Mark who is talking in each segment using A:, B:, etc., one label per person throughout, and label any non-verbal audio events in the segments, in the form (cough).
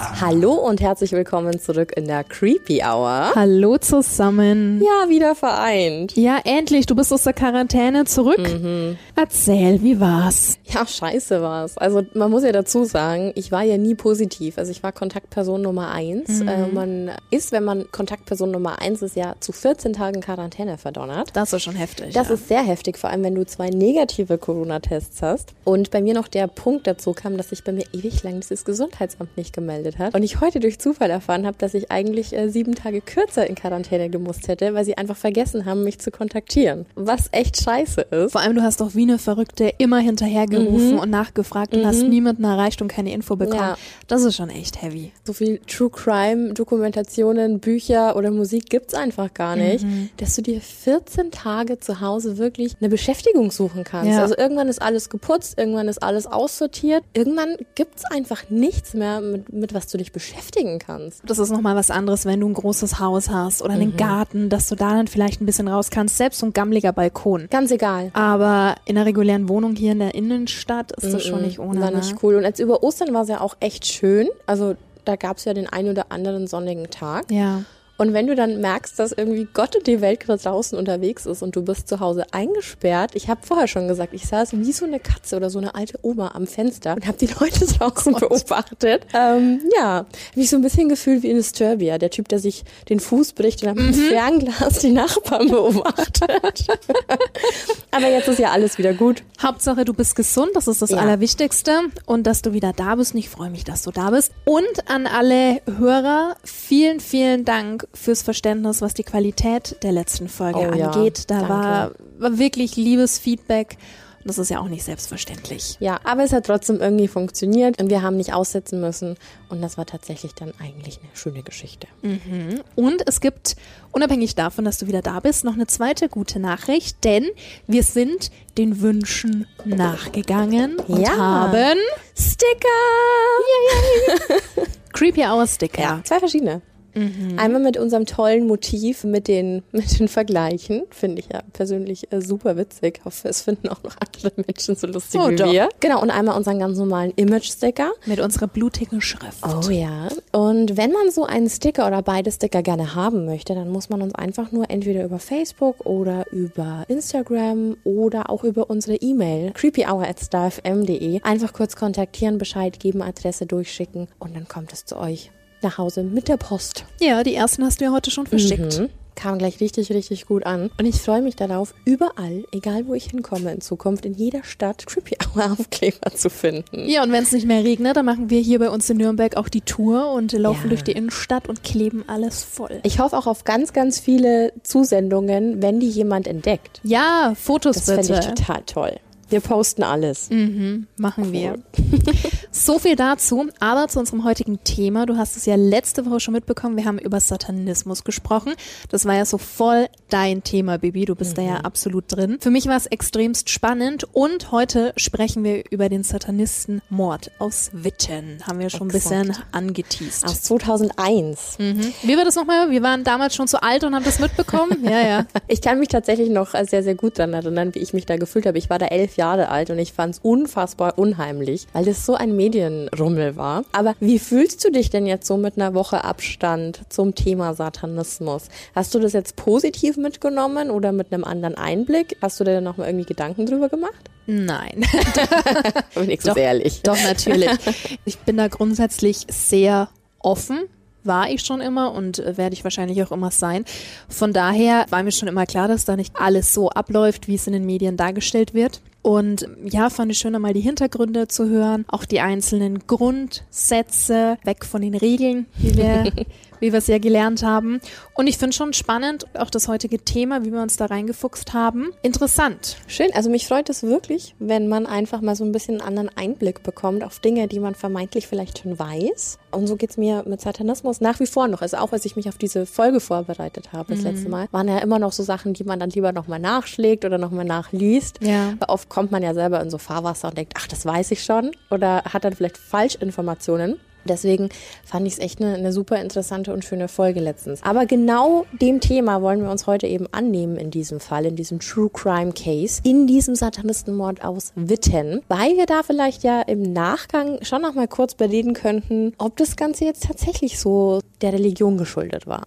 A: Hallo und herzlich willkommen zurück in der Creepy Hour.
B: Hallo zusammen.
A: Ja, wieder vereint.
B: Ja, endlich, du bist aus der Quarantäne zurück.
A: Mhm.
B: Erzähl, wie war's?
A: Ja, scheiße war's. Also man muss ja dazu sagen, ich war ja nie positiv. Also ich war Kontaktperson Nummer eins.
B: Mhm.
A: Äh, man ist, wenn man Kontaktperson Nummer eins ist, ja zu 14 Tagen Quarantäne verdonnert.
B: Das ist schon heftig.
A: Das
B: ja.
A: ist sehr heftig, vor allem wenn du zwei negative Corona-Tests hast. Und bei mir noch der Punkt dazu kam, dass sich bei mir ewig lang dieses Gesundheitsamt nicht gemeldet hat. Und ich heute durch Zufall erfahren habe, dass ich eigentlich äh, sieben Tage kürzer in Quarantäne gemusst hätte, weil sie einfach vergessen haben, mich zu kontaktieren. Was echt scheiße ist.
B: Vor allem, du hast doch wie eine Verrückte immer hinterhergerufen und nachgefragt und hast niemanden erreicht und keine Info bekommen.
A: Mhm. Ja.
B: Das ist schon echt heavy.
A: So viel True Crime, Dokumentationen, Bücher oder Musik gibt's einfach gar nicht, dass du dir 14 Tage zu Hause wirklich eine Beschäftigung suchen kannst.
B: Ja.
A: Also irgendwann ist alles geputzt, irgendwann ist alles aussortiert. Irgendwann gibt's einfach nichts mehr, mit, mit was du dich beschäftigen kannst.
B: Das ist nochmal was anderes, wenn du ein großes Haus hast oder einen Garten, dass du da dann vielleicht ein bisschen raus kannst. Selbst so ein gammeliger Balkon.
A: Ganz egal.
B: Aber in einer regulären Wohnung hier in der Innenstadt ist das schon nicht ohne.
A: War
B: ne?
A: nicht cool. Und als über Ostern war es ja auch echt schön. Also da gab's ja den ein oder anderen sonnigen Tag.
B: Ja.
A: Und wenn du dann merkst, dass irgendwie Gott und die Welt gerade draußen unterwegs ist und du bist zu Hause eingesperrt, ich habe vorher schon gesagt, ich saß wie so eine Katze oder so eine alte Oma am Fenster und habe die (laughs) Leute draußen beobachtet. Ähm, ja, mich so ein bisschen gefühlt wie in Disturbia, der Typ, der sich den Fuß bricht und mit dem Fernglas die Nachbarn (laughs) beobachtet. (laughs) Aber jetzt ist ja alles wieder gut.
B: Hauptsache, du bist gesund, das ist das
A: Ja.
B: Allerwichtigste. Und dass du wieder da bist. Und ich freue mich, dass du da bist. Und an alle Hörer, vielen, vielen Dank fürs Verständnis, was die Qualität der letzten Folge
A: Oh ja,
B: angeht. Da
A: danke.
B: war, war wirklich liebes Feedback. Und das ist ja auch nicht selbstverständlich.
A: Ja, aber es hat trotzdem irgendwie funktioniert und wir haben nicht aussetzen müssen. Und das war tatsächlich dann eigentlich eine schöne Geschichte.
B: Und es gibt, unabhängig davon, dass du wieder da bist, noch eine zweite gute Nachricht, denn wir sind den Wünschen nachgegangen und
A: Ja.
B: haben
A: Sticker! (laughs)
B: Creepy Hour Sticker.
A: Ja, zwei verschiedene. Einmal mit unserem tollen Motiv, mit den, (laughs) mit den Vergleichen. Finde ich ja persönlich äh, super witzig. Hoffe, es finden auch noch andere Menschen so lustig
B: Oh,
A: wie
B: doch.
A: wir. Genau, und einmal unseren ganz normalen Image-Sticker.
B: Mit unserer blutigen Schrift.
A: Oh ja. Und wenn man so einen Sticker oder beide Sticker gerne haben möchte, dann muss man uns einfach nur entweder über Facebook oder über Instagram oder auch über unsere E-Mail creepyhour@starfm.de einfach kurz kontaktieren, Bescheid geben, Adresse durchschicken und dann kommt es zu euch nach Hause mit der Post.
B: Ja, die ersten hast du ja heute schon verschickt.
A: Mhm. Kam gleich richtig, richtig gut an. Und ich freue mich darauf, überall, egal wo ich hinkomme in Zukunft, in jeder Stadt Creepy Hour Aufkleber zu finden.
B: Ja, und wenn es nicht mehr regnet, dann machen wir hier bei uns in Nürnberg auch die Tour und laufen
A: Ja.
B: durch die Innenstadt und kleben alles voll.
A: Ich hoffe auch auf ganz, ganz viele Zusendungen, wenn die jemand entdeckt.
B: Ja, Fotos
A: Das fände
B: bitte.
A: ich total toll. Wir posten alles.
B: Machen wir. (laughs) so viel dazu. Aber zu unserem heutigen Thema. Du hast es ja letzte Woche schon mitbekommen. Wir haben über Satanismus gesprochen. Das war ja so voll dein Thema, Bibi. Du bist da ja absolut drin. Für mich war es extremst spannend. Und heute sprechen wir über den Satanistenmord aus Witten. Haben wir schon ein
A: Exakt.
B: bisschen angeteased.
A: Aus 2001.
B: Wie war das nochmal? Wir waren damals schon zu alt und haben das mitbekommen. ja, ja. (laughs)
A: Ich kann mich tatsächlich noch sehr, sehr gut daran erinnern, wie ich mich da gefühlt habe. Ich war da elf Jahre alt und ich fand es unfassbar unheimlich, weil das so ein Medienrummel war. Aber wie fühlst du dich denn jetzt so mit einer Woche Abstand zum Thema Satanismus? Hast du das jetzt positiv mitgenommen oder mit einem anderen Einblick? Hast du dir da noch mal irgendwie Gedanken drüber gemacht?
B: Nein. (laughs)
A: Wenigstens
B: Doch.
A: ehrlich.
B: Doch, natürlich. (laughs) Ich bin da grundsätzlich sehr offen. War ich schon immer und äh, werde ich wahrscheinlich auch immer sein. Von daher war mir schon immer klar, dass da nicht alles so abläuft, wie es in den Medien dargestellt wird. Und ja, fand ich schön, einmal die Hintergründe zu hören, auch die einzelnen Grundsätze, weg von den Regeln, wie wir, (laughs) wie wir es ja gelernt haben. Und ich finde schon spannend, auch das heutige Thema, wie wir uns da reingefuchst haben. Interessant.
A: Schön, also mich freut es wirklich, wenn man einfach mal so ein bisschen einen anderen Einblick bekommt auf Dinge, die man vermeintlich vielleicht schon weiß. Und so geht's mir mit Satanismus nach wie vor noch. Also auch als ich mich auf diese Folge vorbereitet habe das letzte Mal, waren ja immer noch so Sachen, die man dann lieber nochmal nachschlägt oder nochmal nachliest.
B: Ja.
A: Aber oft kommt man ja selber in so Fahrwasser und denkt, ach, das weiß ich schon. Oder hat dann vielleicht Falschinformationen. Deswegen fand ich es echt eine, eine super interessante und schöne Folge letztens. Aber genau dem Thema wollen wir uns heute eben annehmen in diesem Fall, in diesem True Crime Case, in diesem Satanistenmord aus Witten, weil wir da vielleicht ja im Nachgang schon noch mal kurz bereden könnten, ob das Ganze jetzt tatsächlich so der Religion geschuldet war.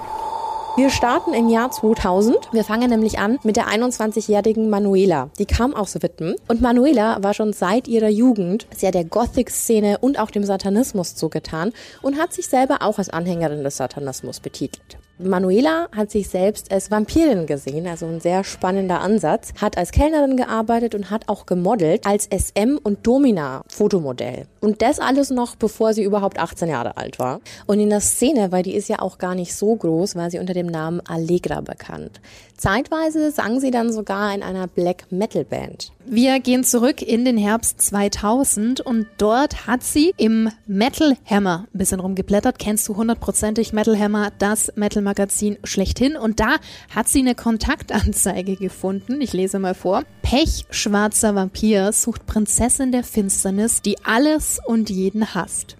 A: Wir starten im Jahr 2000. Wir fangen nämlich an mit der 21-jährigen Manuela. Die kam aus Witten. Und Manuela war schon seit ihrer Jugend sehr der Gothic-Szene und auch dem Satanismus zugetan und hat sich selber auch als Anhängerin des Satanismus betitelt. Manuela hat sich selbst als Vampirin gesehen, also ein sehr spannender Ansatz, hat als Kellnerin gearbeitet und hat auch gemodelt als SM- und Domina-Fotomodell. Und das alles noch, bevor sie überhaupt 18 Jahre alt war. Und in der Szene, weil die ist ja auch gar nicht so groß, war sie unter dem Namen Allegra bekannt. Zeitweise sang sie dann sogar in einer Black Metal Band.
B: Wir gehen zurück in den Herbst 2000 und dort hat sie im Metal Hammer ein bisschen rumgeblättert. Kennst du hundertprozentig Metal Hammer, das Metal Magazin schlechthin. Und da hat sie eine Kontaktanzeige gefunden. Ich lese mal vor. Pech, schwarzer Vampir sucht Prinzessin der Finsternis, die alles und jeden hasst.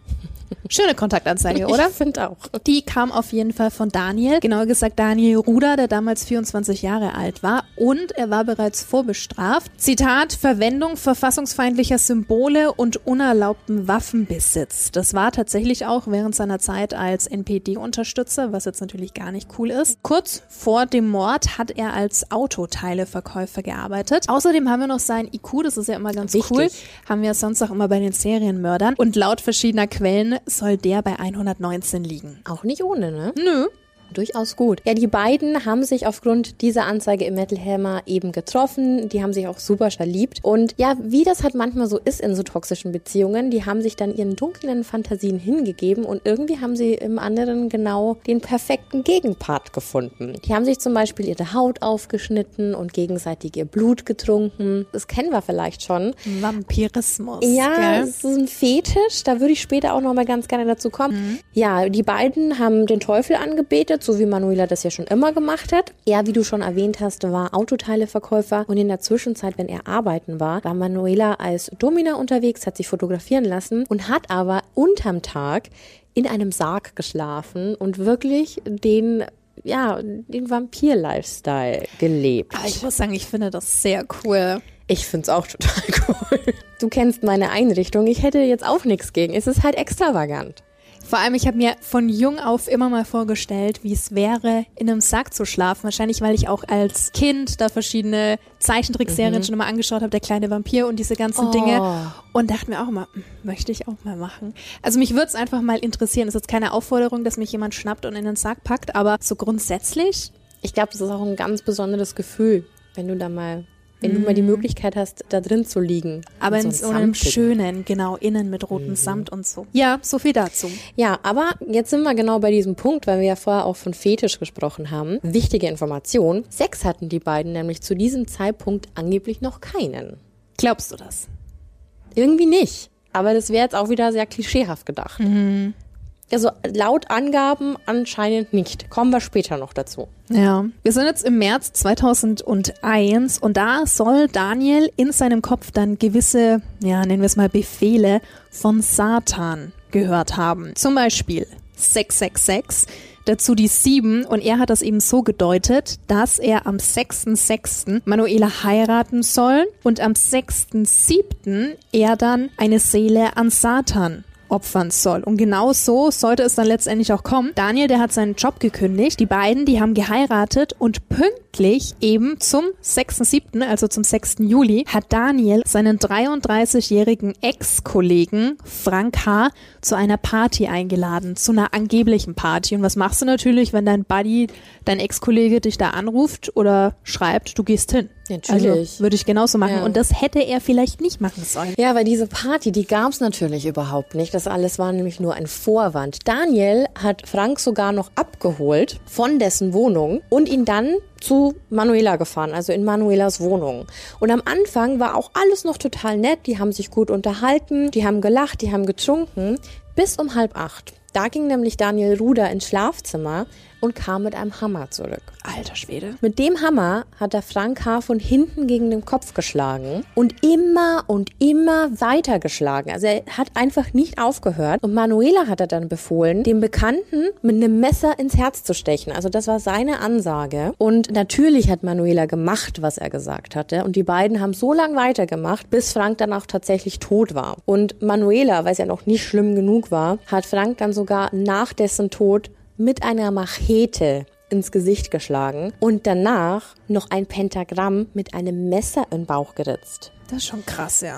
B: Schöne Kontaktanzeige, oder?
A: Ich finde auch.
B: Die kam auf jeden Fall von Daniel, genauer gesagt Daniel Ruder, der damals 24 Jahre alt war und er war bereits vorbestraft. Zitat, Verwendung verfassungsfeindlicher Symbole und unerlaubten Waffenbesitz. Das war tatsächlich auch während seiner Zeit als NPD-Unterstützer, was jetzt natürlich gar nicht cool ist. Kurz vor dem Mord hat er als Autoteileverkäufer gearbeitet. Außerdem haben wir noch sein IQ, das ist ja immer ganz
A: Wichtig.
B: cool. Haben wir sonst auch immer bei den Serienmördern. Und laut verschiedener Quellen soll der bei 119 liegen.
A: Auch nicht ohne, ne?
B: Nö.
A: Durchaus gut. Ja, die beiden haben sich aufgrund dieser Anzeige im Metal Hammer eben getroffen. Die haben sich auch super verliebt. Und ja, wie das halt manchmal so ist in so toxischen Beziehungen, die haben sich dann ihren dunklen Fantasien hingegeben und irgendwie haben sie im anderen genau den perfekten Gegenpart gefunden. Die haben sich zum Beispiel ihre Haut aufgeschnitten und gegenseitig ihr Blut getrunken. Das kennen wir vielleicht schon.
B: Vampirismus.
A: Ja,
B: gell?
A: es ist ein Fetisch. Da würde ich später auch noch mal ganz gerne dazu kommen. Ja, die beiden haben den Teufel angebetet, so wie Manuela das ja schon immer gemacht hat. Er, wie du schon erwähnt hast, war Autoteileverkäufer und in der Zwischenzeit, wenn er arbeiten war, war Manuela als Domina unterwegs, hat sich fotografieren lassen und hat aber unterm Tag in einem Sarg geschlafen und wirklich den ja, den Vampir-Lifestyle gelebt.
B: Aber ich muss sagen, ich finde das sehr cool.
A: Ich find's auch total (laughs) cool. Du kennst meine Einrichtung. Ich hätte jetzt auch nichts gegen. Es ist halt extravagant.
B: Vor allem, ich habe mir von jung auf immer mal vorgestellt, wie es wäre, in einem Sack zu schlafen. Wahrscheinlich, weil ich auch als Kind da verschiedene Zeichentrickserien schon immer angeschaut habe, der kleine Vampir und diese ganzen
A: Oh.
B: Dinge. Und dachte mir auch immer, hm, möchte ich auch mal machen. Also mich würde es einfach mal interessieren. Es ist jetzt keine Aufforderung, dass mich jemand schnappt und in den Sack packt, aber so grundsätzlich,
A: Ich glaube, das ist auch ein ganz besonderes Gefühl, wenn du da mal, wenn du mal die Möglichkeit hast, da drin zu liegen.
B: aber in so einem
A: samtigen.
B: schönen, genau, innen mit rotem Samt und so. Ja, so viel dazu.
A: Ja, aber jetzt sind wir genau bei diesem Punkt, weil wir ja vorher auch von Fetisch gesprochen haben. Wichtige Information. Sex hatten die beiden nämlich zu diesem Zeitpunkt angeblich noch keinen.
B: Glaubst du das?
A: Irgendwie nicht. Aber das wäre jetzt auch wieder sehr klischeehaft gedacht. Also laut Angaben anscheinend nicht. Kommen wir später noch dazu.
B: Ja. Wir sind jetzt im März 2001 und da soll Daniel in seinem Kopf dann gewisse, ja, nennen wir es mal Befehle von Satan gehört haben. Zum Beispiel 666, dazu die 7 und er hat das eben so gedeutet, dass er am 6.6. Manuela heiraten soll und am 6.7. er dann eine Seele an Satan opfern soll. Und genau so sollte es dann letztendlich auch kommen. Daniel, der hat seinen Job gekündigt. Die beiden, die haben geheiratet und pünktlich eben zum 6.7., also zum 6. Juli, hat Daniel seinen 33-jährigen Ex-Kollegen Frank H. zu einer Party eingeladen, zu einer angeblichen Party. Und was machst du natürlich, wenn dein Buddy, dein Ex-Kollege dich da anruft oder schreibt, du gehst hin?
A: Natürlich.
B: Also, würde ich genauso machen.
A: Ja.
B: Und das hätte er vielleicht nicht machen sollen.
A: Ja, weil diese Party, die gab's natürlich überhaupt nicht. Das alles war nämlich nur ein Vorwand. Daniel hat Frank sogar noch abgeholt von dessen Wohnung und ihn dann zu Manuela gefahren, also in Manuelas Wohnung. Und am Anfang war auch alles noch total nett. Die haben sich gut unterhalten, die haben gelacht, die haben getrunken. Bis um halb acht. Da ging nämlich Daniel Ruder ins Schlafzimmer und kam mit einem Hammer zurück.
B: Alter Schwede.
A: Mit dem Hammer hat er Frank H. von hinten gegen den Kopf geschlagen und immer und immer weiter geschlagen. Also er hat einfach nicht aufgehört. Und Manuela hat er dann befohlen, dem Bekannten mit einem Messer ins Herz zu stechen. Also das war seine Ansage. Und natürlich hat Manuela gemacht, was er gesagt hatte. Und die beiden haben so lange weitergemacht, bis Frank dann auch tatsächlich tot war. Und Manuela, weil es ja noch nicht schlimm genug war, hat Frank dann sogar nach dessen Tod mit einer Machete ins Gesicht geschlagen und danach noch ein Pentagramm mit einem Messer in den Bauch geritzt.
B: Das ist schon krass, ja.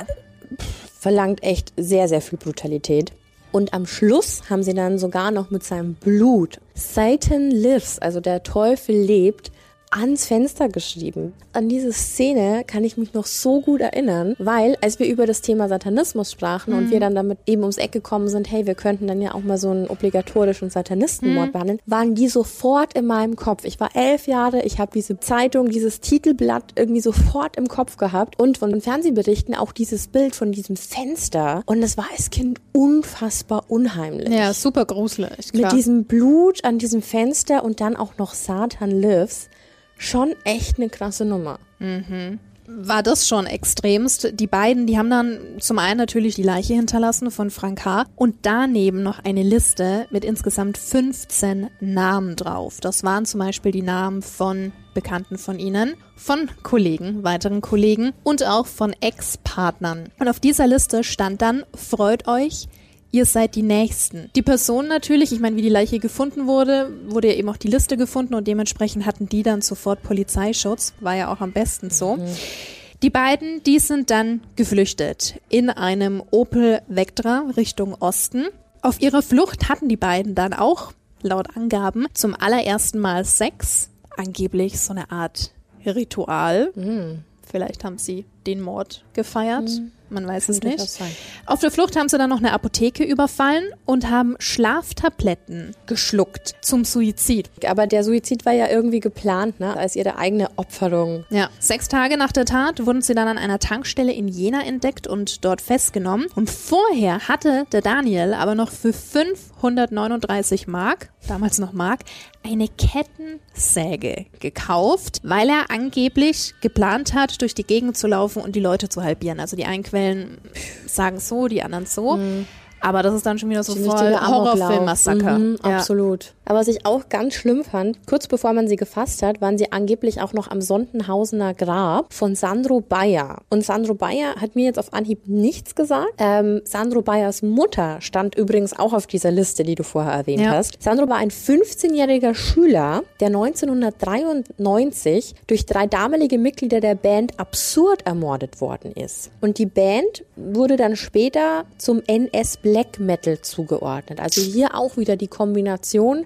A: Verlangt echt sehr, sehr viel Brutalität. Und am Schluss haben sie dann sogar noch mit seinem Blut Satan lives, also der Teufel lebt, ans Fenster geschrieben. An diese Szene kann ich mich noch so gut erinnern, weil als wir über das Thema Satanismus sprachen und wir dann damit eben ums Eck gekommen sind, hey, wir könnten dann ja auch mal so einen obligatorischen Satanistenmord behandeln, waren die sofort in meinem Kopf. Ich war elf Jahre, ich habe diese Zeitung, dieses Titelblatt irgendwie sofort im Kopf gehabt und von den Fernsehberichten auch dieses Bild von diesem Fenster und das war als Kind unfassbar unheimlich.
B: Ja, super gruselig.
A: Mit
B: Klar.
A: diesem Blut an diesem Fenster und dann auch noch Satan lives. Schon echt eine krasse Nummer.
B: war das schon extremst. Die beiden, die haben dann zum einen natürlich die Leiche hinterlassen von Frank H. und daneben noch eine Liste mit insgesamt 15 Namen drauf. Das waren zum Beispiel die Namen von Bekannten von ihnen, von Kollegen, weiteren Kollegen und auch von Ex-Partnern. Und auf dieser Liste stand dann, freut euch, ihr seid die Nächsten. Die Person natürlich, ich meine, wie die Leiche gefunden wurde, wurde ja eben auch die Liste gefunden und dementsprechend hatten die dann sofort Polizeischutz. War ja auch am besten so. Die beiden, die sind dann geflüchtet in einem Opel Vectra Richtung Osten. Auf ihrer Flucht hatten die beiden dann auch, laut Angaben, zum allerersten Mal Sex. Angeblich so eine Art Ritual. Vielleicht haben sie den Mord gefeiert. Man weiß es
A: Könnte
B: nicht. Auf der Flucht haben sie dann noch eine Apotheke überfallen und haben Schlaftabletten geschluckt zum Suizid.
A: Aber der Suizid war ja irgendwie geplant, ne? Als ihre eigene Opferung.
B: Ja. Sechs Tage nach der Tat wurden sie dann an einer Tankstelle in Jena entdeckt und dort festgenommen. Und vorher hatte der Daniel aber noch für 539 Mark, damals noch Mark, eine Kettensäge gekauft, weil er angeblich geplant hat, durch die Gegend zu laufen und die Leute zu halbieren. Also die einen Quellen sagen so, die anderen so. Aber das ist dann schon wieder so voll. Horrorfilm-Massaker.
A: Mhm,
B: ja.
A: Absolut. Aber was ich auch ganz schlimm fand, kurz bevor man sie gefasst hat, waren sie angeblich auch noch am Sondenhausener Grab von Sandro Bayer. Und Sandro Bayer hat mir jetzt auf Anhieb nichts gesagt. Ähm, Sandro Bayers Mutter stand übrigens auch auf dieser Liste, die du vorher erwähnt
B: Ja.
A: hast. Sandro war ein 15-jähriger Schüler, der 1993 durch drei damalige Mitglieder der Band Absurd ermordet worden ist. Und die Band wurde dann später zum NS Black Metal zugeordnet. Also hier auch wieder die Kombination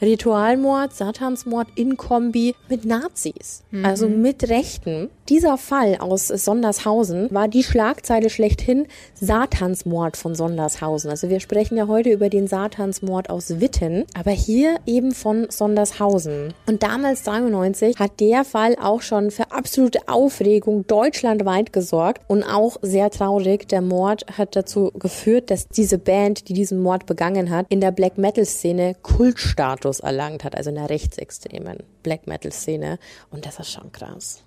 A: Ritualmord, Satansmord in Kombi mit Nazis. Also mit Rechten. Dieser Fall aus Sondershausen war die Schlagzeile schlechthin Satansmord von Sondershausen. Also wir sprechen ja heute über den Satansmord aus Witten, aber hier eben von Sondershausen. Und damals 93 hat der Fall auch schon für absolute Aufregung deutschlandweit gesorgt und auch sehr traurig. Der Mord hat dazu geführt, dass diese Band, die diesen Mord begangen hat, in der Black Metal Szene Kultstatus erlangt hat, also in der rechtsextremen Black Metal Szene. Und das ist schon krass.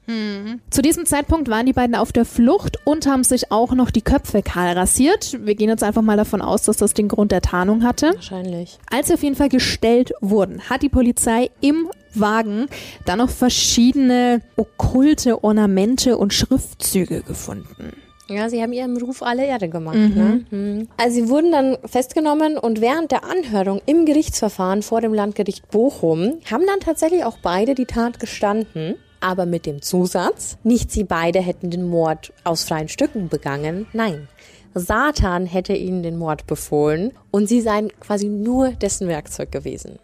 B: Zu diesem Zeitpunkt waren die beiden auf der Flucht und haben sich auch noch die Köpfe kahl rasiert. Wir gehen jetzt einfach mal davon aus, dass das den Grund der Tarnung hatte.
A: Wahrscheinlich.
B: Als sie auf jeden Fall gestellt wurden, hat die Polizei im Wagen dann noch verschiedene okkulte Ornamente und Schriftzüge gefunden.
A: Ja, sie haben ihrem Ruf alle Erde gemacht. Ne? Mhm. Also sie wurden dann festgenommen und während der Anhörung im Gerichtsverfahren vor dem Landgericht Bochum haben dann tatsächlich auch beide die Tat gestanden. Aber mit dem Zusatz, nicht sie beide hätten den Mord aus freien Stücken begangen. Nein. Satan hätte ihnen den Mord befohlen und sie seien quasi nur dessen Werkzeug gewesen.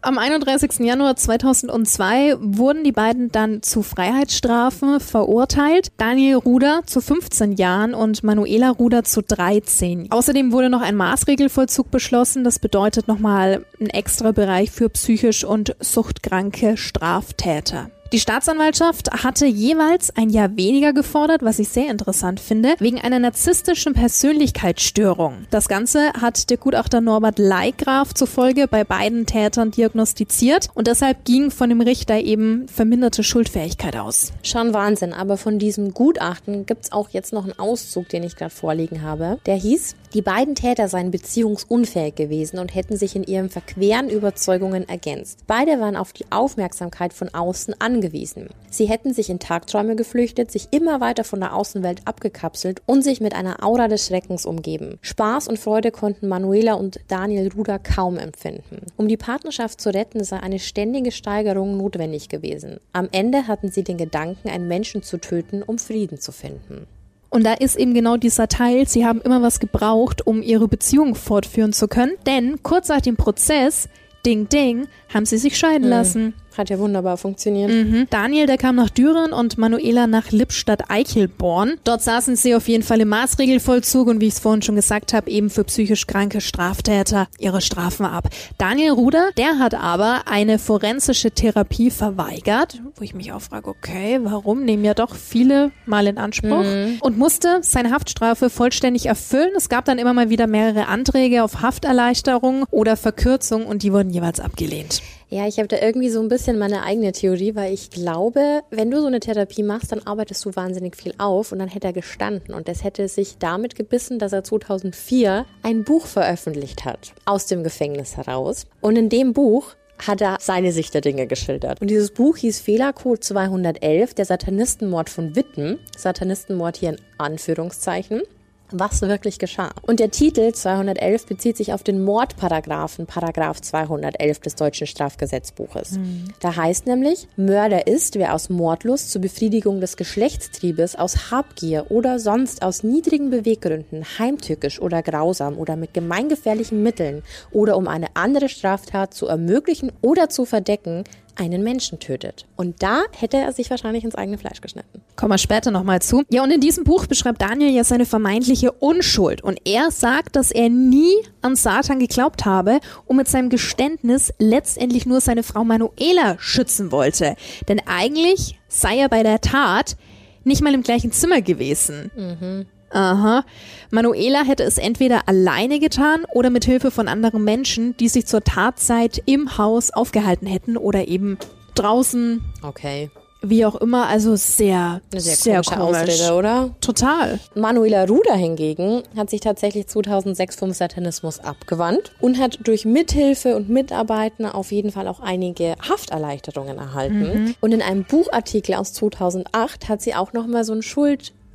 B: Am 31. Januar 2002 wurden die beiden dann zu Freiheitsstrafen verurteilt. Daniel Ruder zu 15 Jahren und Manuela Ruder zu 13. Außerdem wurde noch ein Maßregelvollzug beschlossen. Das bedeutet nochmal ein extra Bereich für psychisch und suchtkranke Straftäter. Die Staatsanwaltschaft hatte jeweils ein Jahr weniger gefordert, was ich sehr interessant finde, wegen einer narzisstischen Persönlichkeitsstörung. Das Ganze hat der Gutachter Norbert Leigraf zufolge bei beiden Tätern diagnostiziert und deshalb ging von dem Richter eben verminderte Schuldfähigkeit aus.
A: Schon Wahnsinn, aber von diesem Gutachten gibt's auch jetzt noch einen Auszug, den ich gerade vorliegen habe. Der hieß, die beiden Täter seien beziehungsunfähig gewesen und hätten sich in ihren verqueren Überzeugungen ergänzt. Beide waren auf die Aufmerksamkeit von außen angewiesen. Sie hätten sich in Tagträume geflüchtet, sich immer weiter von der Außenwelt abgekapselt und sich mit einer Aura des Schreckens umgeben. Spaß und Freude konnten Manuela und Daniel Ruder kaum empfinden. Um die Partnerschaft zu retten, sei eine ständige Steigerung notwendig gewesen. Am Ende hatten sie den Gedanken, einen Menschen zu töten, um Frieden zu finden.
B: Und da ist eben genau dieser Teil, sie haben immer was gebraucht, um ihre Beziehung fortführen zu können. Denn kurz nach dem Prozess, ding ding, haben sie sich scheiden
A: Mhm.
B: lassen.
A: Hat ja wunderbar funktioniert.
B: Mhm. Daniel, der kam nach Düren und Manuela nach Lippstadt-Eichelborn. Dort saßen sie auf jeden Fall im Maßregelvollzug und wie ich es vorhin schon gesagt habe, eben für psychisch kranke Straftäter ihre Strafen ab. Daniel Ruder, der hat aber eine forensische Therapie verweigert, wo ich mich auch frage, okay, warum nehmen ja doch viele mal in Anspruch und musste seine Haftstrafe vollständig erfüllen. Es gab dann immer mal wieder mehrere Anträge auf Hafterleichterung oder Verkürzung und die wurden jeweils abgelehnt.
A: Ja, ich habe da irgendwie so ein bisschen meine eigene Theorie, weil ich glaube, wenn du so eine Therapie machst, dann arbeitest du wahnsinnig viel auf und dann hätte er gestanden und das hätte sich damit gebissen, dass er 2004 ein Buch veröffentlicht hat aus dem Gefängnis heraus und in dem Buch hat er seine Sicht der Dinge geschildert. Und dieses Buch hieß Fehlercode 211, der Satanistenmord von Witten. Satanistenmord hier in Anführungszeichen was wirklich geschah. Und der Titel 211 bezieht sich auf den Mordparagraphen, Paragraph 211 des deutschen Strafgesetzbuches. Da heißt nämlich, Mörder ist, wer aus Mordlust zur Befriedigung des Geschlechtstriebes, aus Habgier oder sonst aus niedrigen Beweggründen, heimtückisch oder grausam oder mit gemeingefährlichen Mitteln oder um eine andere Straftat zu ermöglichen oder zu verdecken, einen Menschen tötet. Und da hätte er sich wahrscheinlich ins eigene Fleisch geschnitten.
B: Kommen wir später nochmal zu. Ja, und in diesem Buch beschreibt Daniel ja seine vermeintliche Unschuld. Und er sagt, dass er nie an Satan geglaubt habe und mit seinem Geständnis letztendlich nur seine Frau Manuela schützen wollte. Denn eigentlich sei er bei der Tat nicht mal im gleichen Zimmer gewesen. Aha. Manuela hätte es entweder alleine getan oder mit Hilfe von anderen Menschen, die sich zur Tatzeit im Haus aufgehalten hätten oder eben draußen,
A: Okay.
B: wie auch immer. Also sehr,
A: Eine sehr,
B: sehr
A: komische
B: komisch.
A: Ausrede, oder?
B: Total.
A: Manuela Ruder hingegen hat sich tatsächlich 2006 vom Satanismus abgewandt und hat durch Mithilfe und Mitarbeiten auf jeden Fall auch einige Hafterleichterungen erhalten. Und in einem Buchartikel aus 2008 hat sie auch nochmal so ein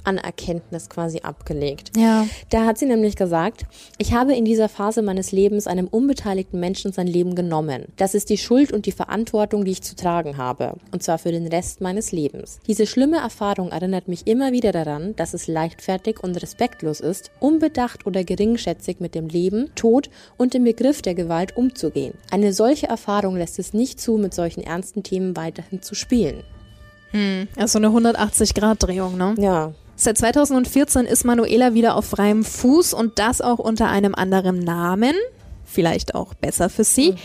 A: Schuldanerkenntnis quasi abgelegt.
B: Ja.
A: Da hat sie nämlich gesagt, ich habe in dieser Phase meines Lebens einem unbeteiligten Menschen sein Leben genommen. Das ist die Schuld und die Verantwortung, die ich zu tragen habe. Und zwar für den Rest meines Lebens. Diese schlimme Erfahrung erinnert mich immer wieder daran, dass es leichtfertig und respektlos ist, unbedacht oder geringschätzig mit dem Leben, Tod und dem Begriff der Gewalt umzugehen. Eine solche Erfahrung lässt es nicht zu, mit solchen ernsten Themen weiterhin zu spielen.
B: Also eine 180-Grad-Drehung, ne?
A: Ja.
B: Seit 2014 ist Manuela wieder auf freiem Fuß und das auch unter einem anderen Namen. Vielleicht auch besser für sie.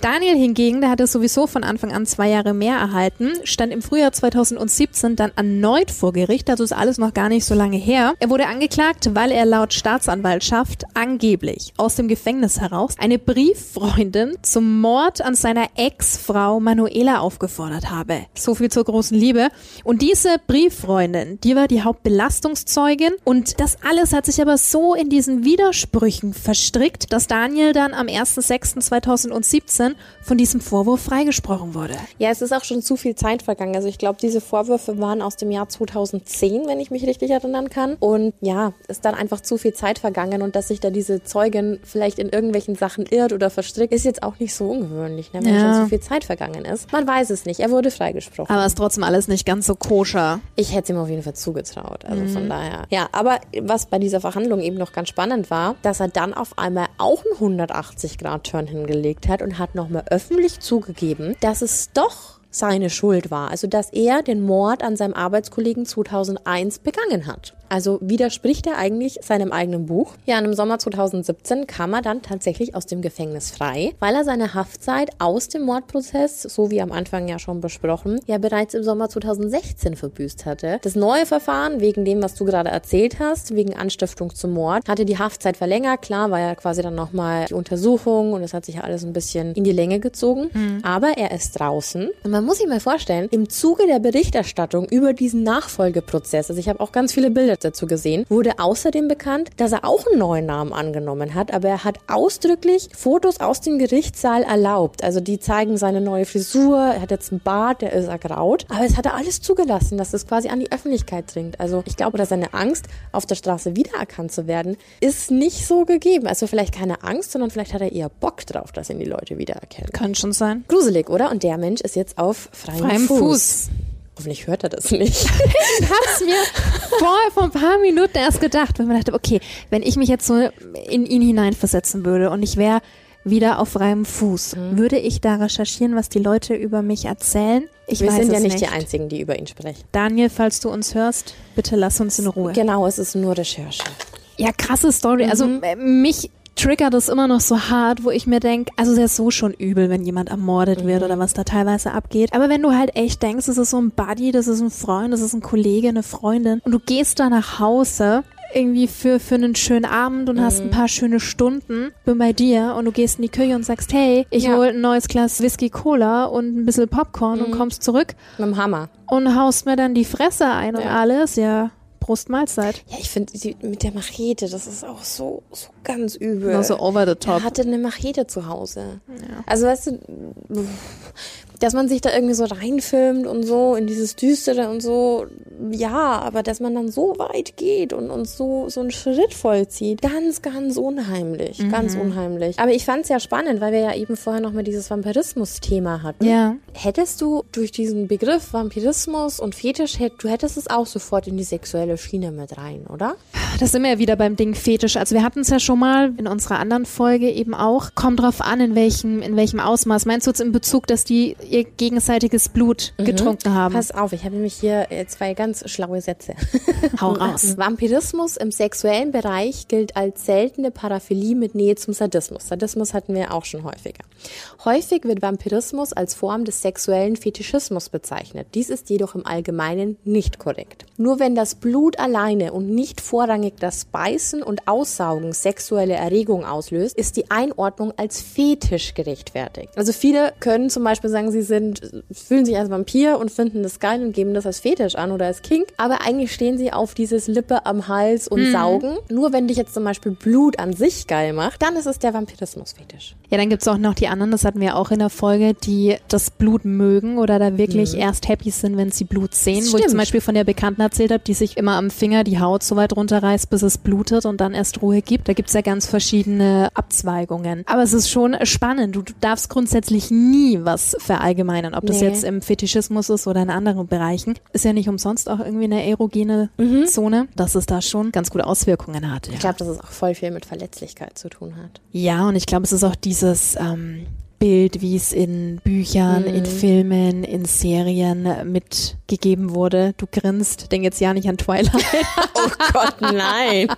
B: Daniel hingegen, der hatte sowieso von Anfang an zwei Jahre mehr erhalten, stand im Frühjahr 2017 dann erneut vor Gericht, also ist alles noch gar nicht so lange her. Er wurde angeklagt, weil er laut Staatsanwaltschaft angeblich aus dem Gefängnis heraus eine Brieffreundin zum Mord an seiner Ex-Frau Manuela aufgefordert habe. So viel zur großen Liebe. Und diese Brieffreundin, die war die Hauptbelastungszeugin und das alles hat sich aber so in diesen Widersprüchen verstrickt, dass Daniel dann am 1.6.2017 von diesem Vorwurf freigesprochen wurde.
A: Ja, es ist auch schon zu viel Zeit vergangen. Also ich glaube, diese Vorwürfe waren aus dem Jahr 2010, wenn ich mich richtig erinnern kann. Und ja, ist dann einfach zu viel Zeit vergangen und dass sich da diese Zeugin vielleicht in irgendwelchen Sachen irrt oder verstrickt, ist jetzt auch nicht so ungewöhnlich, ne, wenn
B: Ja.
A: schon so viel Zeit vergangen ist. Man weiß es nicht. Er wurde freigesprochen.
B: Aber ist trotzdem alles nicht ganz so koscher.
A: Ich hätte es ihm auf jeden Fall zugetraut. Also
B: Mhm.
A: von daher. Ja, aber was bei dieser Verhandlung eben noch ganz spannend war, dass er dann auf einmal auch ein 180-Grad-Turn hingelegt hat und hat nochmal öffentlich zugegeben, dass es doch seine Schuld war. Also, dass er den Mord an seinem Arbeitskollegen 2001 begangen hat. Also widerspricht er eigentlich seinem eigenen Buch. Ja, und im Sommer 2017 kam er dann tatsächlich aus dem Gefängnis frei, weil er seine Haftzeit aus dem Mordprozess, so wie am Anfang ja schon besprochen, ja bereits im Sommer 2016 verbüßt hatte. Das neue Verfahren, wegen dem, was du gerade erzählt hast, wegen Anstiftung zum Mord, hatte die Haftzeit verlängert. Klar war ja quasi dann nochmal die Untersuchung und es hat sich ja alles ein bisschen in die Länge gezogen. Mhm. Aber er ist draußen. Und man muss sich mal vorstellen, im Zuge der Berichterstattung über diesen Nachfolgeprozess, also ich habe auch ganz viele Bilder dazu gesehen, wurde außerdem bekannt, dass er auch einen neuen Namen angenommen hat, aber er hat ausdrücklich Fotos aus dem Gerichtssaal erlaubt. Also die zeigen seine neue Frisur, er hat jetzt einen Bart, der ist ergraut, aber es hat er alles zugelassen, dass es quasi an die Öffentlichkeit dringt. Also ich glaube, dass seine Angst, auf der Straße wiedererkannt zu werden, ist nicht so gegeben. Also vielleicht keine Angst, sondern vielleicht hat er eher Bock drauf, dass ihn die Leute wiedererkennen.
B: Kann schon sein.
A: Gruselig, oder? Und der Mensch ist jetzt auf freiem, freiem Fuß. Fuß. Hoffentlich hört er das nicht. (laughs)
B: ich hab's mir vorher vor ein paar Minuten erst gedacht, wenn man dachte, okay, wenn ich mich jetzt so in ihn hineinversetzen würde und ich wäre wieder auf freiem Fuß, mhm. würde ich da recherchieren, was die Leute über mich erzählen?
A: Ich Wir sind ja nicht, nicht, die Einzigen, die über ihn sprechen.
B: Daniel, falls du uns hörst, bitte lass uns in Ruhe.
A: Genau, es ist nur Recherche.
B: Ja, krasse Story. Also, mhm. Also mich triggert es immer noch so hart, wo ich mir denke, also es ist so schon übel, wenn jemand ermordet wird mhm. oder was da teilweise abgeht. Aber wenn du halt echt denkst, das ist so ein Buddy, das ist ein Freund, das ist ein Kollege, eine Freundin und du gehst da nach Hause irgendwie für, für einen schönen Abend und mhm. hast ein paar schöne Stunden, bin bei dir und du gehst in die Küche und sagst, hey, ich ja. hol ein neues Glas Whisky Cola und ein bisschen Popcorn mhm. und kommst zurück.
A: Mit dem Hammer.
B: Und haust mir dann die Fresse ein ja. und alles, ja. Prost Mahlzeit.
A: Ja, ich finde mit der Machete, das ist auch so, so ganz übel.
B: Noch so over the top.
A: Er hatte eine Machete zu Hause. Ja. Also weißt du, dass man sich da irgendwie so reinfilmt und so in dieses Düstere und so, ja, aber dass man dann so weit geht und uns so, so einen Schritt vollzieht, ganz, ganz unheimlich, mhm. ganz unheimlich. Aber ich fand es ja spannend, weil wir ja eben vorher noch mal dieses Vampirismus-Thema hatten.
B: Ja.
A: Hättest du durch diesen Begriff Vampirismus und Fetisch, du hättest es auch sofort in die sexuelle Schiene mit rein, oder?
B: Das sind wir ja wieder beim Ding Fetisch. Also wir hatten es ja schon mal in unserer anderen Folge eben auch. Kommt drauf an, in welchem, in welchem Ausmaß. Meinst du jetzt in Bezug, dass die ihr gegenseitiges Blut mhm. getrunken haben?
A: Pass auf, ich habe nämlich hier äh, zwei ganz schlaue Sätze. (laughs)
B: Hau raus.
A: Vampirismus im sexuellen Bereich gilt als seltene Paraphilie mit Nähe zum Sadismus. Sadismus hatten wir auch schon häufiger. Häufig wird Vampirismus als Form des sexuellen Fetischismus bezeichnet. Dies ist jedoch im Allgemeinen nicht korrekt. Nur wenn das Blut alleine und nicht vorrangig das Beißen und Aussaugen sexuelle Erregung auslöst, ist die Einordnung als Fetisch gerechtfertigt. Also viele können zum Beispiel sagen, sie sind, fühlen sich als Vampir und finden das geil und geben das als Fetisch an oder als Kink, aber eigentlich stehen sie auf dieses Lippe am Hals und mhm. saugen. Nur wenn dich jetzt zum Beispiel Blut an sich geil macht, dann ist es der Vampirismus-Fetisch.
B: Ja, dann gibt's auch noch die anderen, das hatten wir auch in der Folge, die das Blut mögen oder da wirklich mhm. erst happy sind, wenn sie Blut sehen. Wo ich zum Beispiel von der Bekannten erzählt habe, die sich immer am Finger die Haut so weit runterreißt, bis es blutet und dann erst Ruhe gibt. Da gibt's ja ganz verschiedene Abzweigungen. Aber es ist schon spannend. Du, du darfst grundsätzlich nie was verallgemeinern, ob das nee. jetzt im Fetischismus ist oder in anderen Bereichen. Ist ja nicht umsonst auch irgendwie eine erogene mhm. Zone, dass es da schon ganz gute Auswirkungen hat.
A: Ja. Ich glaube, dass es auch voll viel mit Verletzlichkeit zu tun hat.
B: Ja, und ich glaube, es ist auch dieses ähm, Bild, wie es in Büchern, mhm. in Filmen, in Serien mitgegeben wurde. Du grinst, denk jetzt ja nicht an Twilight. (laughs)
A: oh Gott, nein.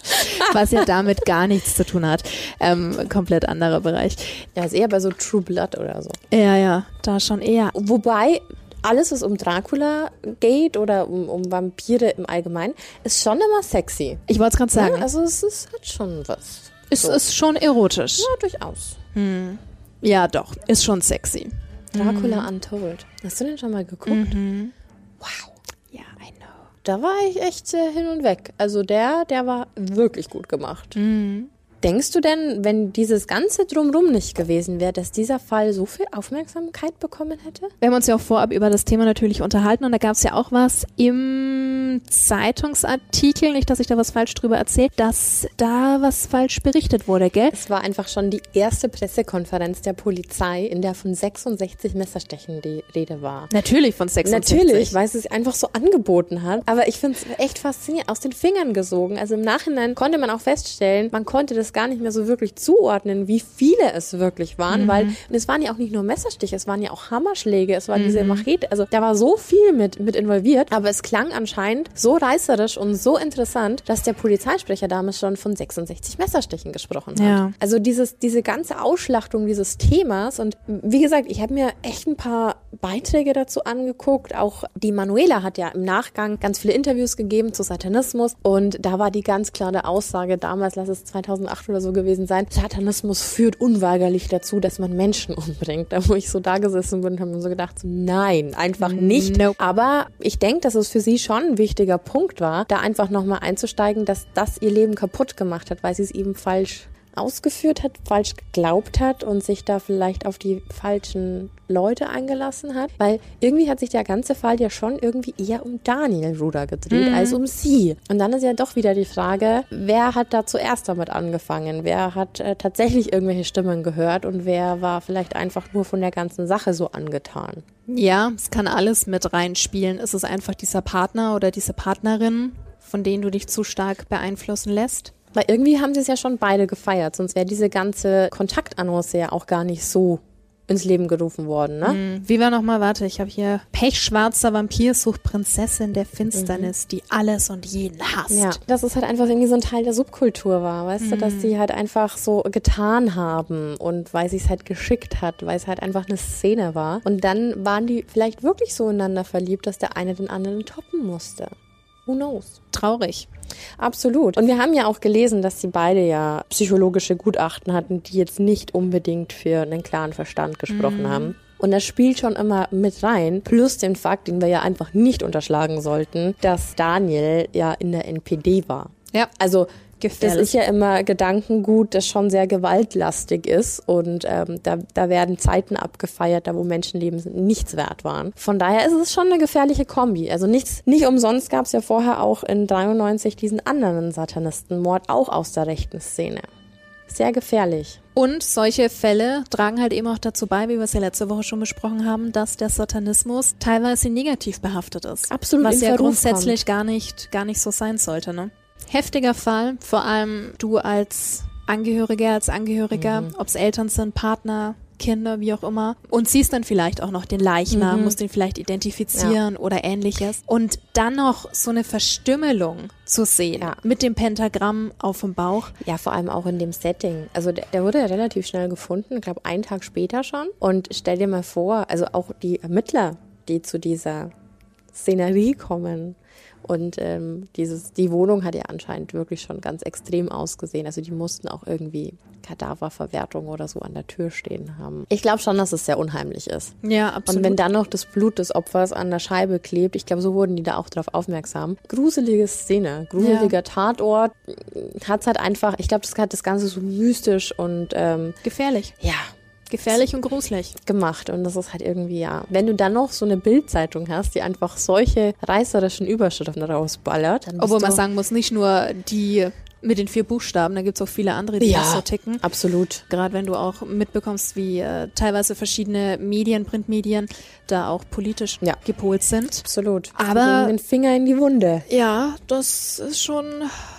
A: (laughs)
B: Was ja damit gar nichts zu tun hat. Ähm, komplett anderer Bereich.
A: Ja, ist eher bei so True Blood oder so.
B: Ja, ja, da schon eher.
A: Wobei, alles, was um Dracula geht oder um, um Vampire im Allgemeinen, ist schon immer sexy.
B: Ich wollte es gerade sagen.
A: Ja, also es ist, hat schon was.
B: Es so. ist schon erotisch.
A: Ja, durchaus.
B: Hm. Ja, doch. Ist schon sexy.
A: Dracula mhm. Untold. Hast du den schon mal geguckt?
B: Mhm.
A: Wow.
B: Ja, I know.
A: Da war ich echt äh, hin und weg. Also der, der war wirklich gut gemacht.
B: Mhm.
A: Denkst du denn, wenn dieses ganze Drumrum nicht gewesen wäre, dass dieser Fall so viel Aufmerksamkeit bekommen hätte?
B: Wir haben uns ja auch vorab über das Thema natürlich unterhalten und da gab es ja auch was im Zeitungsartikel, nicht, dass ich da was falsch drüber erzähle, dass da was falsch berichtet wurde, gell?
A: Es war einfach schon die erste Pressekonferenz der Polizei, in der von 66 Messerstechen die Rede war.
B: Natürlich von 66.
A: Natürlich, weil es sich einfach so angeboten hat. Aber ich finde es echt faszinierend, aus den Fingern gesogen. Also im Nachhinein konnte man auch feststellen, man konnte das gar nicht mehr so wirklich zuordnen, wie viele es wirklich waren, mhm. weil es waren ja auch nicht nur Messerstiche, es waren ja auch Hammerschläge, es war mhm. diese Machete. Also da war so viel mit, mit involviert, aber es klang anscheinend so reißerisch und so interessant, dass der Polizeisprecher damals schon von 66 Messerstichen gesprochen hat. Ja. Also dieses, diese ganze Ausschlachtung dieses Themas und wie gesagt, ich habe mir echt ein paar Beiträge dazu angeguckt. Auch die Manuela hat ja im Nachgang ganz viele Interviews gegeben zu Satanismus und da war die ganz klare Aussage damals, lass es 2008 oder so gewesen sein, Satanismus führt unweigerlich dazu, dass man Menschen (laughs) umbringt. Da wo ich so da gesessen bin, haben wir so gedacht, nein, einfach nicht. Nope. Aber ich denke, dass es für sie schon ein wichtiger Punkt war, da einfach nochmal einzusteigen, dass das ihr Leben kaputt gemacht hat, weil sie es eben falsch ausgeführt hat, falsch geglaubt hat und sich da vielleicht auf die falschen Leute eingelassen hat. Weil irgendwie hat sich der ganze Fall ja schon irgendwie eher um Daniel Ruder gedreht mhm. als um sie. Und dann ist ja doch wieder die Frage, wer hat da zuerst damit angefangen? Wer hat äh, tatsächlich irgendwelche Stimmen gehört und wer war vielleicht einfach nur von der ganzen Sache so angetan?
B: Ja, es kann alles mit reinspielen. Ist es einfach dieser Partner oder diese Partnerin, von denen du dich zu stark beeinflussen lässt?
A: Weil irgendwie haben sie es ja schon beide gefeiert, sonst wäre diese ganze Kontaktannonce ja auch gar nicht so ins Leben gerufen worden, ne?
B: Mhm. Wie war nochmal, warte, ich habe hier Pechschwarzer Vampir sucht Prinzessin der Finsternis, mhm. die alles und jeden hasst.
A: Ja, dass es halt einfach irgendwie so ein Teil der Subkultur war, weißt mhm. du, dass die halt einfach so getan haben und weil sie es halt geschickt hat, weil es halt einfach eine Szene war. Und dann waren die vielleicht wirklich so ineinander verliebt, dass der eine den anderen toppen musste. Who knows?
B: Traurig.
A: Absolut. Und wir haben ja auch gelesen, dass sie beide ja psychologische Gutachten hatten, die jetzt nicht unbedingt für einen klaren Verstand gesprochen mhm. haben. Und das spielt schon immer mit rein. Plus den Fakt, den wir ja einfach nicht unterschlagen sollten, dass Daniel ja in der NPD war.
B: Ja.
A: Also Gefährlich. Das ist ja immer Gedankengut, das schon sehr gewaltlastig ist und ähm, da, da werden Zeiten abgefeiert, da wo Menschenleben nichts wert waren. Von daher ist es schon eine gefährliche Kombi. Also nichts, nicht umsonst gab es ja vorher auch in 93 diesen anderen Satanistenmord auch aus der rechten Szene. Sehr gefährlich.
B: Und solche Fälle tragen halt eben auch dazu bei, wie wir es ja letzte Woche schon besprochen haben, dass der Satanismus teilweise negativ behaftet ist.
A: Absolut.
B: Was ja grundsätzlich gar nicht, gar nicht so sein sollte, ne? Heftiger Fall, vor allem du als Angehöriger, als Angehöriger, mhm. ob es Eltern sind, Partner, Kinder, wie auch immer, und siehst dann vielleicht auch noch den Leichnam, mhm. musst den vielleicht identifizieren ja. oder ähnliches. Und dann noch so eine Verstümmelung zu sehen ja. mit dem Pentagramm auf dem Bauch.
A: Ja, vor allem auch in dem Setting. Also der, der wurde ja relativ schnell gefunden, ich glaube einen Tag später schon. Und stell dir mal vor, also auch die Ermittler, die zu dieser Szenerie kommen, und ähm, dieses, die Wohnung hat ja anscheinend wirklich schon ganz extrem ausgesehen. Also die mussten auch irgendwie Kadaververwertung oder so an der Tür stehen haben. Ich glaube schon, dass es sehr unheimlich ist.
B: Ja, absolut.
A: Und wenn dann noch das Blut des Opfers an der Scheibe klebt, ich glaube, so wurden die da auch darauf aufmerksam. Gruselige Szene, gruseliger ja. Tatort. Hat es halt einfach, ich glaube, das hat das Ganze so mystisch und ähm,
B: gefährlich.
A: Ja,
B: Gefährlich und gruselig.
A: Gemacht. Und das ist halt irgendwie, ja. Wenn du dann noch so eine Bildzeitung hast, die einfach solche reißerischen Überschriften rausballert.
B: Obwohl man sagen muss, nicht nur die mit den vier Buchstaben, da gibt es auch viele andere, die ja, so ticken.
A: Absolut.
B: Gerade wenn du auch mitbekommst, wie äh, teilweise verschiedene Medien, Printmedien, da auch politisch ja. gepolt sind.
A: Absolut.
B: Aber
A: den Finger in die Wunde.
B: Ja, das ist schon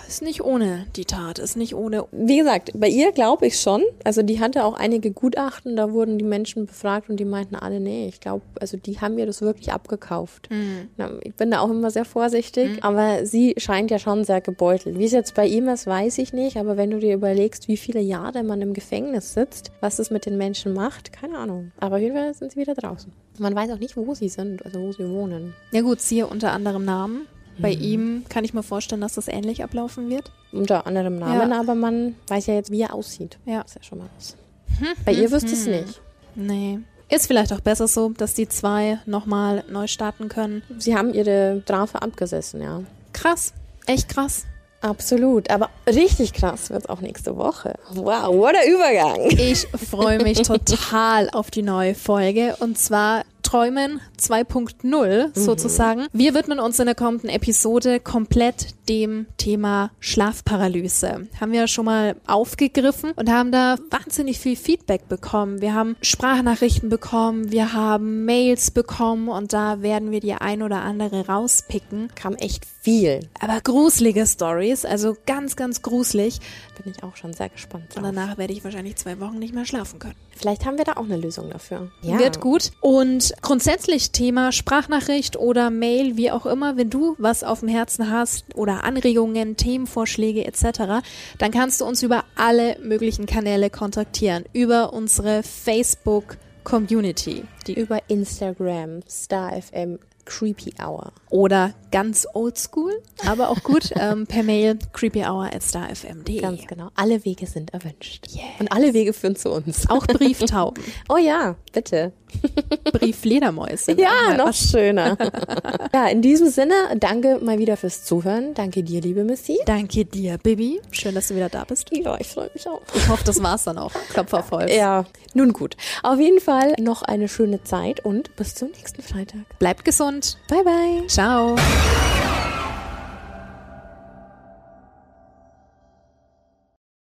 B: ist nicht ohne die Tat, ist nicht ohne.
A: Wie gesagt, bei ihr glaube ich schon. Also die hatte auch einige Gutachten, da wurden die Menschen befragt und die meinten alle, nee, ich glaube, also die haben mir das wirklich abgekauft. Mhm. Ich bin da auch immer sehr vorsichtig, mhm. aber sie scheint ja schon sehr gebeutelt. Wie es jetzt bei ihm ist, weiß ich nicht, aber wenn du dir überlegst, wie viele Jahre man im Gefängnis sitzt, was das mit den Menschen macht, keine Ahnung. Aber auf jeden Fall sind sie wieder draußen. Man weiß auch nicht, wo sie sind, also wo sie wohnen.
B: Ja gut, siehe unter anderem Namen. Bei mhm. ihm kann ich mir vorstellen, dass das ähnlich ablaufen wird.
A: Unter anderem Namen, ja. aber man weiß ja jetzt, wie er aussieht.
B: Ja.
A: Ist ja schon mal was. Hm, Bei ihr wüsste es hm. nicht.
B: Nee. Ist vielleicht auch besser so, dass die zwei nochmal neu starten können.
A: Sie haben ihre Strafe abgesessen, ja.
B: Krass. Echt krass.
A: Absolut, aber richtig krass wird es auch nächste Woche. Wow, what a Übergang.
B: Ich freue mich (laughs) total auf die neue Folge und zwar Träumen 2.0 sozusagen. Wir widmen uns in der kommenden Episode komplett dem Thema Schlafparalyse. Haben wir schon mal aufgegriffen und haben da wahnsinnig viel Feedback bekommen. Wir haben Sprachnachrichten bekommen, wir haben Mails bekommen und da werden wir die ein oder andere rauspicken.
A: Kam echt viel.
B: Aber gruselige Stories, also ganz, ganz gruselig.
A: Bin ich auch schon sehr gespannt.
B: Und
A: Drauf.
B: danach werde ich wahrscheinlich zwei Wochen nicht mehr schlafen können.
A: Vielleicht haben wir da auch eine Lösung dafür.
B: Wird gut. Und grundsätzlich Thema Sprachnachricht oder Mail, wie auch immer, wenn du was auf dem Herzen hast oder Anregungen, Themenvorschläge etc., dann kannst du uns über alle möglichen Kanäle kontaktieren. Über unsere Facebook Community. Die
A: Über Instagram, StarFM, Creepy Hour.
B: oder ganz oldschool, aber auch gut (laughs) ähm, per Mail creepyhour@starfm.de.
A: Ganz genau. Alle Wege sind erwünscht.
B: Yes.
A: Und alle Wege führen zu uns.
B: Auch Brieftauben, (laughs)
A: Oh ja, bitte. (laughs)
B: Brieffledermäuse.
A: Ja, noch schöner. ja, in diesem Sinne, danke mal wieder fürs Zuhören. Danke dir, liebe Missy.
B: Danke dir, Bibi. Schön, dass du wieder da bist.
A: Ja, ich freue mich auch.
B: Ich hoffe, das war's dann auch. Klopf auf Holz.
A: Ja, nun gut. Auf jeden Fall noch eine schöne Zeit und bis zum nächsten Freitag.
B: Bleibt gesund.
A: Bye, bye.
B: Ciao.